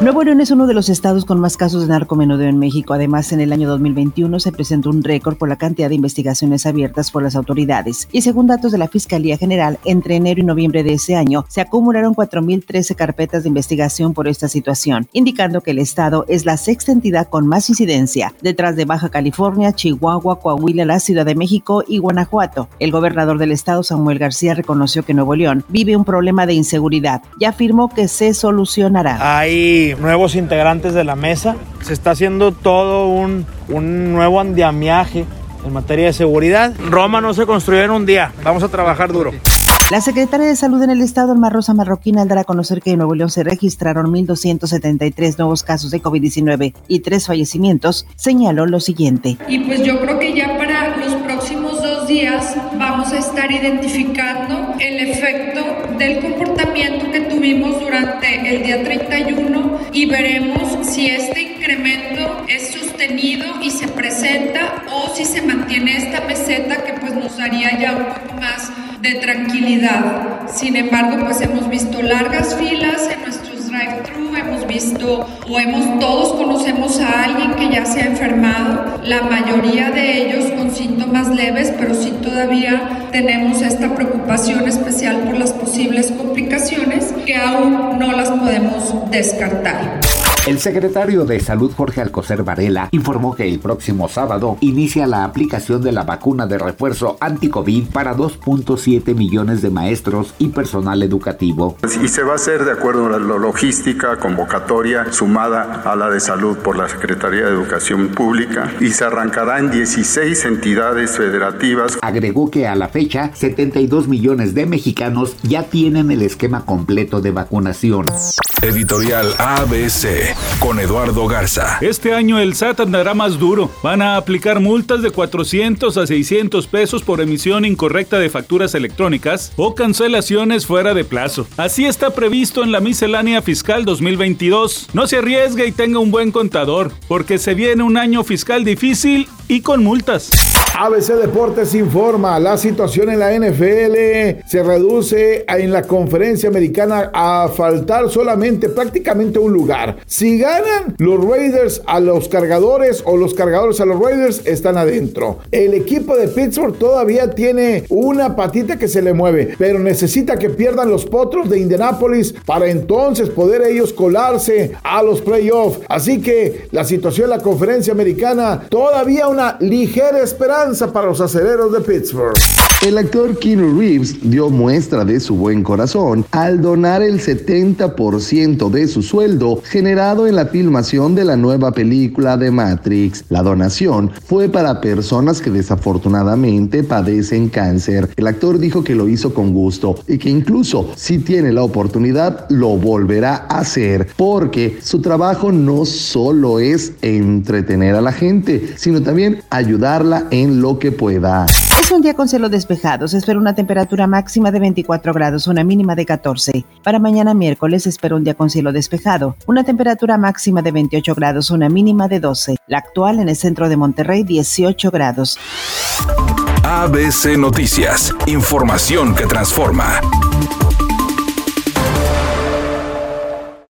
Nuevo León es uno de los estados con más casos de narcomenudeo en México. Además, en el año 2021 se presentó un récord por la cantidad de investigaciones abiertas por las autoridades. Y según datos de la Fiscalía General, entre enero y noviembre de ese año se acumularon 4.013 carpetas de investigación por esta situación, indicando que el estado es la sexta entidad con más incidencia, detrás de Baja California, Chihuahua, Coahuila, la Ciudad de México y Guanajuato. El gobernador del estado, Samuel García, reconoció que Nuevo León vive un problema de inseguridad y afirmó que se solucionará. Hay nuevos integrantes de la mesa. Se está haciendo todo un, un nuevo andamiaje en materia de seguridad. Roma no se construyó en un día. Vamos a trabajar duro. La secretaria de Salud en el Estado, Alma Rosa Marroquín, al dar a conocer que en Nuevo León se registraron 1.273 nuevos casos de COVID-19 y tres fallecimientos, señaló lo siguiente. Y pues yo creo que ya para días vamos a estar identificando el efecto del comportamiento que tuvimos durante el día 31 y veremos si este incremento es sostenido y se presenta o si se mantiene esta meseta que pues nos daría ya un poco más de tranquilidad. Sin embargo, pues hemos visto largas filas en nuestros drive-thru, o hemos todos conocemos a alguien que ya se ha enfermado, la mayoría de ellos con síntomas leves, pero sí todavía tenemos esta preocupación especial por las posibles complicaciones que aún no las podemos descartar. El secretario de Salud Jorge Alcocer Varela informó que el próximo sábado inicia la aplicación de la vacuna de refuerzo anti-COVID para 2.7 millones de maestros y personal educativo. Y se va a hacer de acuerdo a la logística convocatoria sumada a la de salud por la Secretaría de Educación Pública y se arrancará en 16 entidades federativas. Agregó que a la fecha 72 millones de mexicanos ya tienen el esquema completo de vacunación. Editorial ABC con Eduardo Garza. Este año el SAT andará más duro. Van a aplicar multas de 400 a 600 pesos por emisión incorrecta de facturas electrónicas o cancelaciones fuera de plazo. Así está previsto en la miscelánea fiscal 2022. No se arriesgue y tenga un buen contador, porque se viene un año fiscal difícil y con multas. ABC Deportes informa, la situación en la NFL se reduce en la conferencia americana a faltar solamente prácticamente un lugar. Si ganan los Raiders a los cargadores o los cargadores a los Raiders, están adentro. El equipo de Pittsburgh todavía tiene una patita que se le mueve, pero necesita que pierdan los potros de Indianapolis para entonces poder ellos colarse a los playoffs. Así que la situación en la conferencia americana, todavía una ligera esperanza para los aceleros de Pittsburgh. El actor Keanu Reeves dio muestra de su buen corazón al donar el 70% de su sueldo generado en la filmación de la nueva película de Matrix. La donación fue para personas que desafortunadamente padecen cáncer. El actor dijo que lo hizo con gusto y que incluso si tiene la oportunidad lo volverá a hacer porque su trabajo no solo es entretener a la gente, sino también ayudarla en lo que pueda. Es un día con cielo despejado. Se espera una temperatura máxima de 24 grados, una mínima de 14. Para mañana miércoles se espera un día con cielo despejado. Una temperatura máxima de 28 grados, una mínima de 12. La actual en el centro de Monterrey, 18 grados. ABC Noticias. Información que transforma.